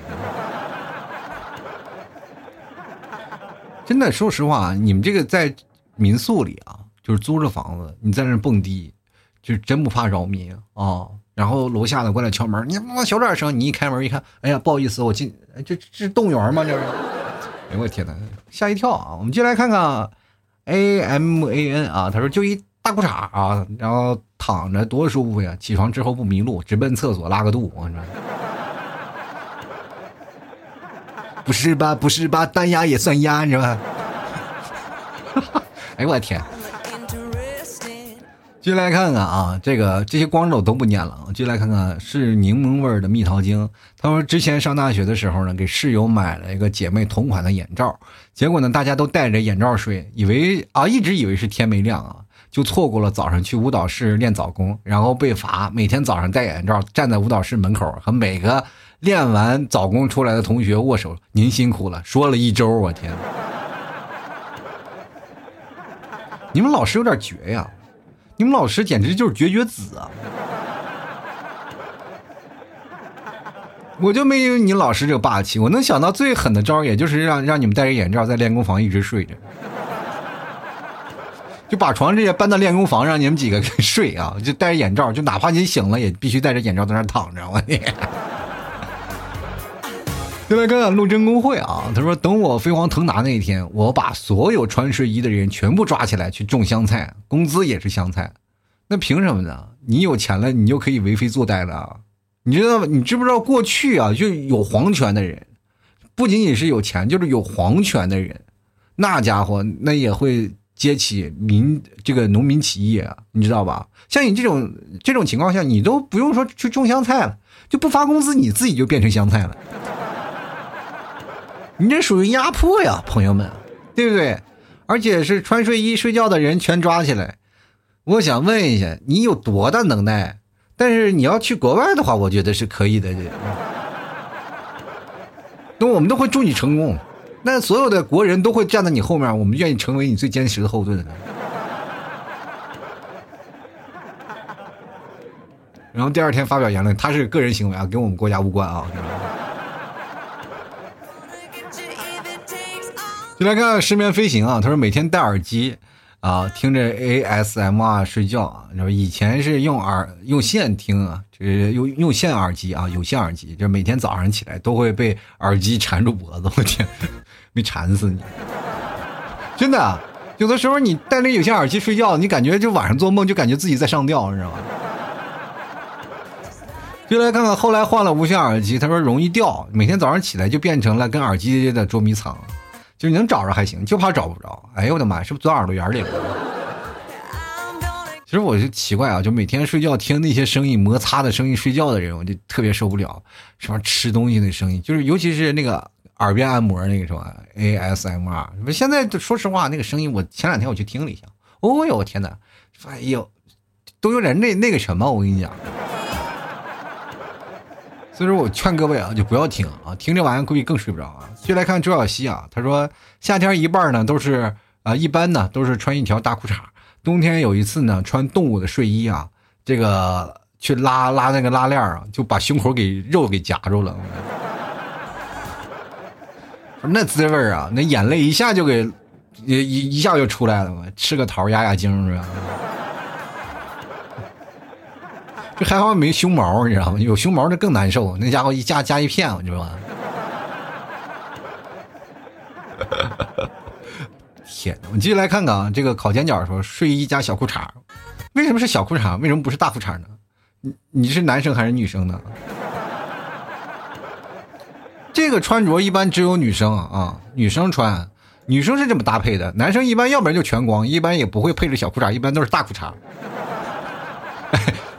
真的，说实话，你们这个在民宿里啊，就是租着房子，你在那蹦迪，就真不怕扰民啊。然后楼下的过来敲门，你妈小点声，你一开门一看，哎呀，不好意思，我进，这这是动物园吗？这是，哎呦我天哪，吓一跳啊！我们进来看看，A M A N 啊，他说就一大裤衩啊，然后躺着多舒服呀，起床之后不迷路，直奔厕所拉个肚，我说。不是吧，不是吧，单压也算压，你知道吧？哎呦我天！进来看看啊，这个这些光肉都不念了。继续来看看是柠檬味的蜜桃精。他说之前上大学的时候呢，给室友买了一个姐妹同款的眼罩，结果呢，大家都戴着眼罩睡，以为啊，一直以为是天没亮啊，就错过了早上去舞蹈室练早功，然后被罚每天早上戴眼罩站在舞蹈室门口和每个。练完早功出来的同学握手，您辛苦了。说了一周，我天！你们老师有点绝呀，你们老师简直就是绝绝子啊！我就没有你老师这个霸气，我能想到最狠的招，也就是让让你们戴着眼罩在练功房一直睡着，就把床这些搬到练功房，让你们几个睡啊，就戴着眼罩，就哪怕你醒了，也必须戴着眼罩在那躺着，我天！再来看看陆贞工会啊，他说：“等我飞黄腾达那一天，我把所有穿睡衣的人全部抓起来去种香菜，工资也是香菜。那凭什么呢？你有钱了，你就可以为非作歹了？你知道吗？你知不知道过去啊，就有皇权的人，不仅仅是有钱，就是有皇权的人，那家伙那也会接起民这个农民起义啊，你知道吧？像你这种这种情况下，你都不用说去种香菜了，就不发工资，你自己就变成香菜了。”你这属于压迫呀，朋友们，对不对？而且是穿睡衣睡觉的人全抓起来。我想问一下，你有多大能耐？但是你要去国外的话，我觉得是可以的。那我们都会祝你成功，那所有的国人都会站在你后面，我们愿意成为你最坚实的后盾。然后第二天发表言论，他是个人行为啊，跟我们国家无关啊。就来看看失眠飞行啊，他说每天戴耳机啊，听着 ASMR 睡觉啊。然后以前是用耳用线听啊，就是用用线耳机啊，有线耳机，就每天早上起来都会被耳机缠住脖子。我天，没缠死你！真的，有的时候你戴那有线耳机睡觉，你感觉就晚上做梦就感觉自己在上吊，你知道吗？就来看看后来换了无线耳机，他说容易掉，每天早上起来就变成了跟耳机的捉迷藏。就能找着还行，就怕找不着。哎呦我的妈，是不是钻耳朵眼里了？其实我就奇怪啊，就每天睡觉听那些声音，摩擦的声音，睡觉的人我就特别受不了。什么吃东西的声音，就是尤其是那个耳边按摩那个什么 ASMR。现在说实话，那个声音我前两天我去听了一下，哦呦我天哪，哎呦，都有点那那个什么，我跟你讲。所以说我劝各位啊，就不要听啊，听这玩意儿估计更睡不着啊。就来看周小西啊，他说夏天一半呢都是啊，一般呢都是穿一条大裤衩，冬天有一次呢穿动物的睡衣啊，这个去拉拉那个拉链啊，就把胸口给肉给夹住了，那滋味啊，那眼泪一下就给 一一下就出来了嘛，吃个桃压压惊是吧？这还好没胸毛，你知道吗？有胸毛那更难受，那家伙一夹夹一片，你知道吗？天哪，我们继续来看看啊，这个烤尖角说睡衣加小裤衩，为什么是小裤衩？为什么不是大裤衩呢？你你是男生还是女生呢？这个穿着一般只有女生啊，女生穿，女生是这么搭配的，男生一般要不然就全光，一般也不会配着小裤衩，一般都是大裤衩。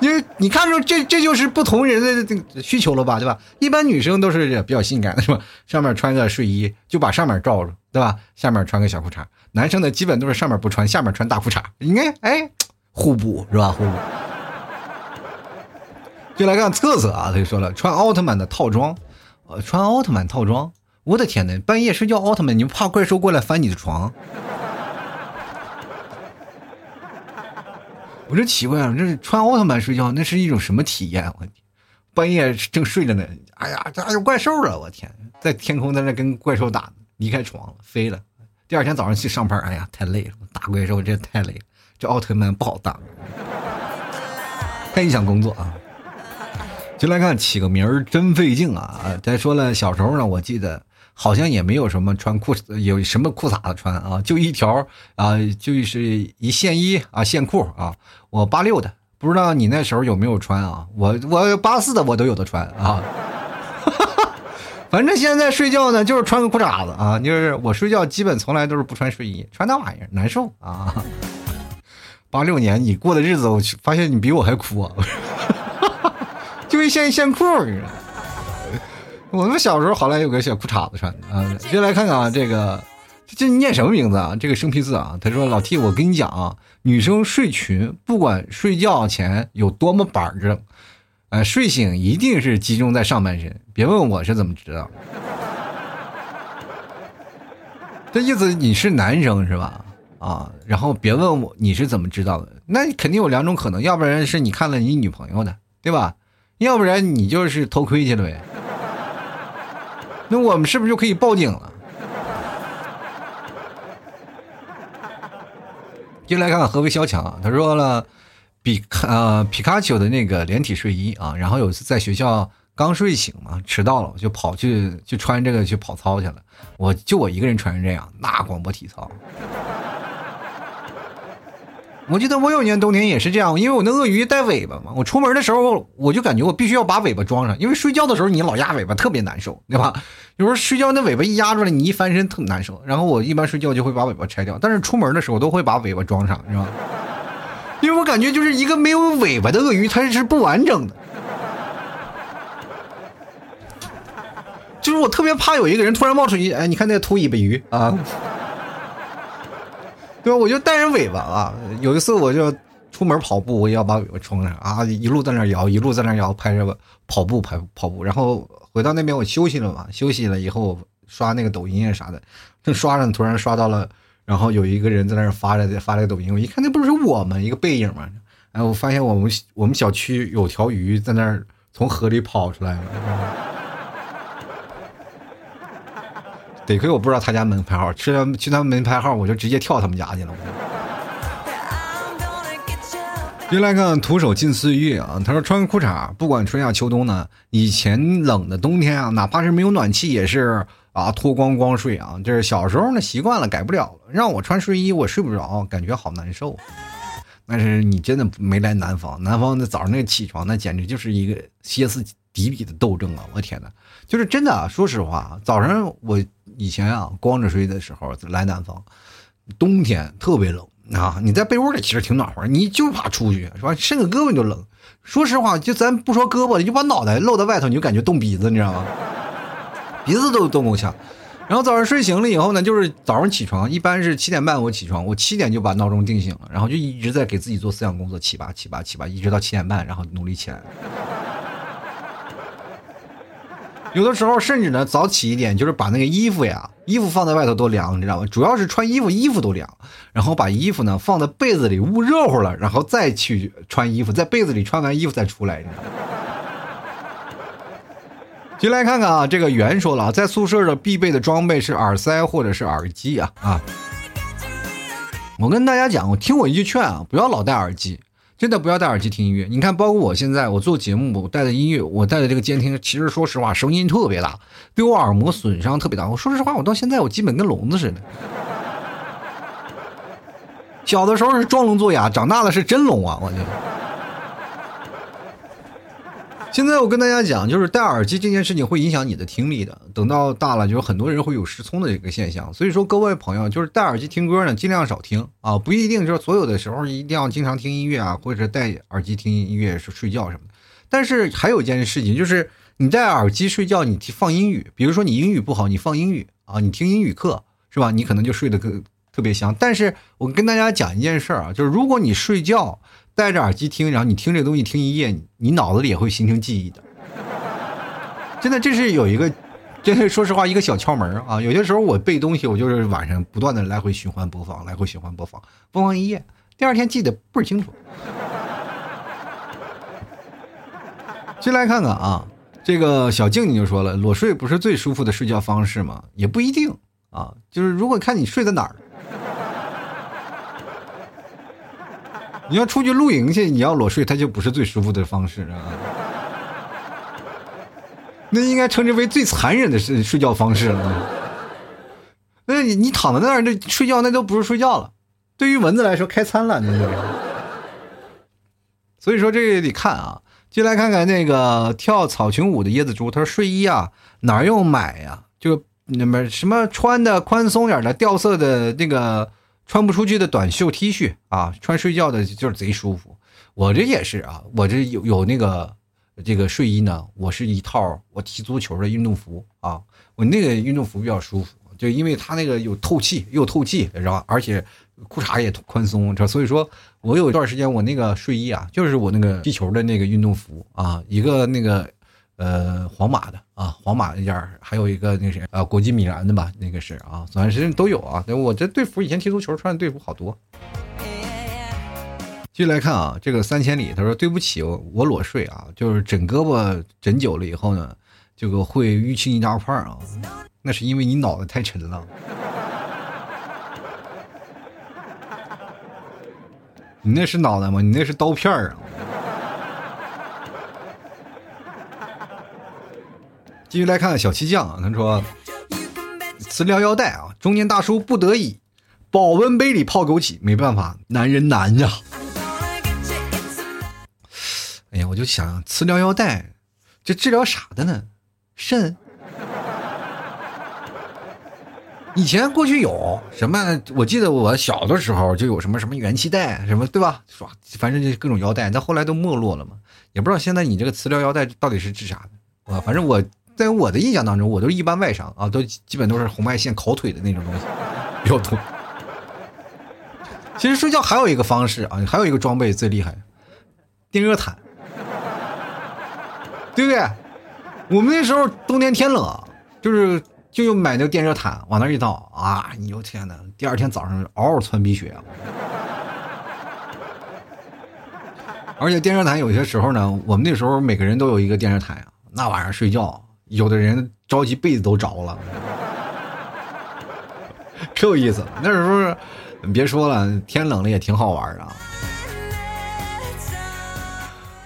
因为你看出这这就是不同人的这个需求了吧，对吧？一般女生都是比较性感的是吧？上面穿个睡衣就把上面罩着，对吧？下面穿个小裤衩。男生呢，基本都是上面不穿，下面穿大裤衩，应该哎互补是吧？互补。就来看测测啊，他就说了，穿奥特曼的套装，呃，穿奥特曼套装，我的天呐，半夜睡觉奥特曼，你不怕怪兽过来翻你的床？我就奇怪了，这是穿奥特曼睡觉，那是一种什么体验？我半夜正睡着呢，哎呀，这有怪兽了！我天，在天空在那跟怪兽打，离开床了，飞了。第二天早上去上班，哎呀，太累了，打怪兽真太累了。这奥特曼不好当，太影响工作啊。就来看起个名儿真费劲啊！再说了，小时候呢，我记得。好像也没有什么穿裤有什么裤衩子穿啊，就一条啊，就是一线衣啊，线裤啊。我八六的，不知道你那时候有没有穿啊？我我八四的我都有的穿啊。反正现在睡觉呢，就是穿个裤衩子啊，就是我睡觉基本从来都是不穿睡衣，穿那玩意儿难受啊。八六年你过的日子，我发现你比我还苦啊，就一线线裤你知道。我们小时候好赖有个小裤衩子穿啊，先来看看啊，这个这念什么名字啊？这个生僻字啊？他说：“老 T，我跟你讲啊，女生睡裙不管睡觉前有多么板正，呃，睡醒一定是集中在上半身。别问我是怎么知道，这意思你是男生是吧？啊，然后别问我你是怎么知道的，那肯定有两种可能，要不然是你看了你女朋友的，对吧？要不然你就是偷窥去了呗。”那我们是不是就可以报警了？进来看看合肥小强，他说了，比呃皮卡丘的那个连体睡衣啊，然后有一次在学校刚睡醒嘛，迟到了，就跑去就穿这个去跑操去了，我就我一个人穿成这样，那广播体操。我记得我有年冬天也是这样，因为我那鳄鱼带尾巴嘛，我出门的时候我就感觉我必须要把尾巴装上，因为睡觉的时候你老压尾巴特别难受，对吧？有时候睡觉那尾巴一压出来，你一翻身特难受。然后我一般睡觉就会把尾巴拆掉，但是出门的时候都会把尾巴装上，是吧？因为我感觉就是一个没有尾巴的鳄鱼，它是不完整的，就是我特别怕有一个人突然冒出一，哎，你看那秃尾巴鱼啊。对？我就带着尾巴啊！有一次我就出门跑步，我也要把尾巴冲上啊！一路在那摇，一路在那摇，拍着跑步拍跑步。然后回到那边我休息了嘛，休息了以后刷那个抖音啊啥的，正刷着，突然刷到了，然后有一个人在那发着发个抖音，我一看那不是我吗？一个背影嘛。然后我发现我们我们小区有条鱼在那从河里跑出来了。得亏我不知道他家门牌号，去他去他门牌号，我就直接跳他们家去了。又来看徒手进岁月啊，他说穿个裤衩，不管春夏秋冬呢。以前冷的冬天啊，哪怕是没有暖气，也是啊脱光光睡啊。这是小时候呢习惯了，改不了了。让我穿睡衣，我睡不着，感觉好难受。但是你真的没来南方，南方的早上那起床，那简直就是一个歇斯底比的斗争啊！我天哪，就是真的啊！说实话，早上我。以前啊，光着睡的时候来南方，冬天特别冷啊。你在被窝里其实挺暖和，你就怕出去是吧？伸个胳膊你就冷。说实话，就咱不说胳膊，你就把脑袋露在外头，你就感觉冻鼻子，你知道吗？鼻子都冻够呛。然后早上睡醒了以后呢，就是早上起床，一般是七点半我起床，我七点就把闹钟定醒了，然后就一直在给自己做思想工作，七八七八七八，一直到七点半，然后努力起来。有的时候甚至呢，早起一点，就是把那个衣服呀，衣服放在外头都凉，你知道吗？主要是穿衣服，衣服都凉，然后把衣服呢放在被子里捂热乎了，然后再去穿衣服，在被子里穿完衣服再出来。你知道进 来看看啊，这个袁说了，在宿舍的必备的装备是耳塞或者是耳机啊啊！我跟大家讲，我听我一句劝啊，不要老戴耳机。真的不要戴耳机听音乐。你看，包括我现在我做节目，我戴的音乐，我戴的这个监听，其实说实话，声音特别大，对我耳膜损伤特别大。我说实话，我到现在我基本跟聋子似的。小的时候是装聋作哑，长大了是真聋啊！我就。现在我跟大家讲，就是戴耳机这件事情会影响你的听力的。等到大了，就是很多人会有失聪的这个现象。所以说，各位朋友，就是戴耳机听歌呢，尽量少听啊，不一定就是所有的时候一定要经常听音乐啊，或者戴耳机听音乐是睡觉什么的。但是还有一件事情，就是你戴耳机睡觉，你放英语，比如说你英语不好，你放英语啊，你听英语课是吧？你可能就睡得更特别香。但是我跟大家讲一件事儿啊，就是如果你睡觉。戴着耳机听，然后你听这东西听一夜，你脑子里也会形成记忆的。真的，这是有一个，这是说实话一个小窍门啊。有些时候我背东西，我就是晚上不断的来回循环播放，来回循环播放，播放一夜，第二天记得倍儿清楚。进来看看啊，这个小静你就说了，裸睡不是最舒服的睡觉方式吗？也不一定啊，就是如果看你睡在哪儿。你要出去露营去，你要裸睡，它就不是最舒服的方式啊。那应该称之为最残忍的睡睡觉方式了。那你你躺在那儿，那睡觉那都不是睡觉了。对于蚊子来说，开餐了，那是。所以说这个得看啊。就来看看那个跳草裙舞的椰子猪，他说睡衣啊哪儿用买呀？就那么什么穿的宽松点的掉色的那个。穿不出去的短袖 T 恤啊，穿睡觉的就是贼舒服。我这也是啊，我这有有那个这个睡衣呢，我是一套我踢足球的运动服啊，我那个运动服比较舒服，就因为它那个有透气，又透气，然后？而且裤衩也宽松，这所以说我有一段时间我那个睡衣啊，就是我那个踢球的那个运动服啊，一个那个。呃，皇马的啊，皇马那件还有一个那谁啊，国际米兰的吧，那个是啊，反正都有啊。我这队服以前踢足球穿的队服好多。继续来看啊，这个三千里，他说对不起，我裸睡啊，就是枕胳膊枕久了以后呢，这个会淤青一大块啊，那是因为你脑袋太沉了。你那是脑袋吗？你那是刀片啊。继续来看小七酱，他说：“磁疗腰带啊，中年大叔不得已，保温杯里泡枸杞，没办法，男人难呀。”哎呀，我就想磁疗腰带，这治疗啥的呢？肾？以前过去有什么？我记得我小的时候就有什么什么元气带，什么对吧？说反正就各种腰带，但后来都没落了嘛，也不知道现在你这个磁疗腰带到底是治啥的啊？反正我。在我的印象当中，我都是一般外伤啊，都基本都是红外线烤腿的那种东西比较多。其实睡觉还有一个方式啊，还有一个装备最厉害，电热毯，对不对？我们那时候冬天天冷，就是就买那个电热毯往那一倒啊，你我天哪！第二天早上嗷嗷窜鼻血啊！而且电热毯有些时候呢，我们那时候每个人都有一个电热毯啊，那晚上睡觉。有的人着急被子都着了，可有意思了。那时候，别说了，天冷了也挺好玩啊。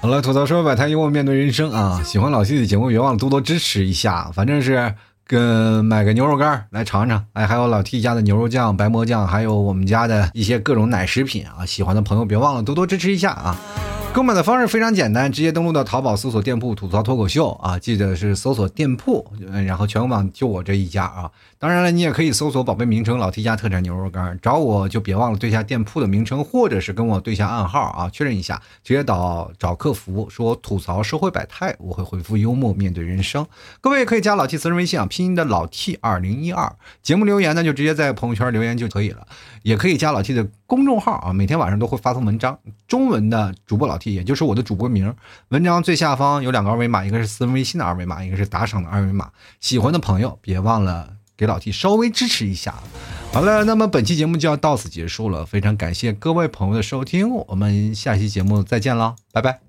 好了，吐槽说摆摊幽默面对人生啊！喜欢老 T 的节目，别忘了多多支持一下。反正是跟买个牛肉干来尝尝，哎，还有老 T 家的牛肉酱、白馍酱，还有我们家的一些各种奶食品啊！喜欢的朋友别忘了多多支持一下啊！购买的方式非常简单，直接登录到淘宝搜索店铺“吐槽脱口秀”啊，记得是搜索店铺，然后全网就我这一家啊。当然了，你也可以搜索宝贝名称“老 T 家特产牛肉干”，找我就别忘了对下店铺的名称，或者是跟我对下暗号啊，确认一下，直接到找客服说吐槽社会百态，我会回复幽默面对人生。各位可以加老 T 私人微信啊，拼音的老 T 二零一二，节目留言呢就直接在朋友圈留言就可以了，也可以加老 T 的公众号啊，每天晚上都会发送文章，中文的主播老 T，。也就是我的主播名，文章最下方有两个二维码，一个是私人微信的二维码，一个是打赏的二维码。喜欢的朋友别忘了给老 T 稍微支持一下。好了，那么本期节目就要到此结束了，非常感谢各位朋友的收听，我们下期节目再见了，拜拜。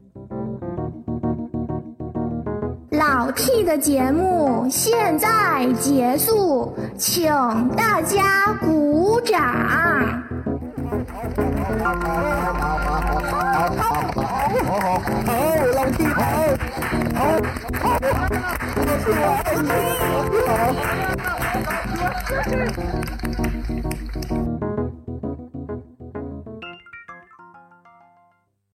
老 T 的节目现在结束，请大家鼓掌。好好好，老弟好，好，好，Thank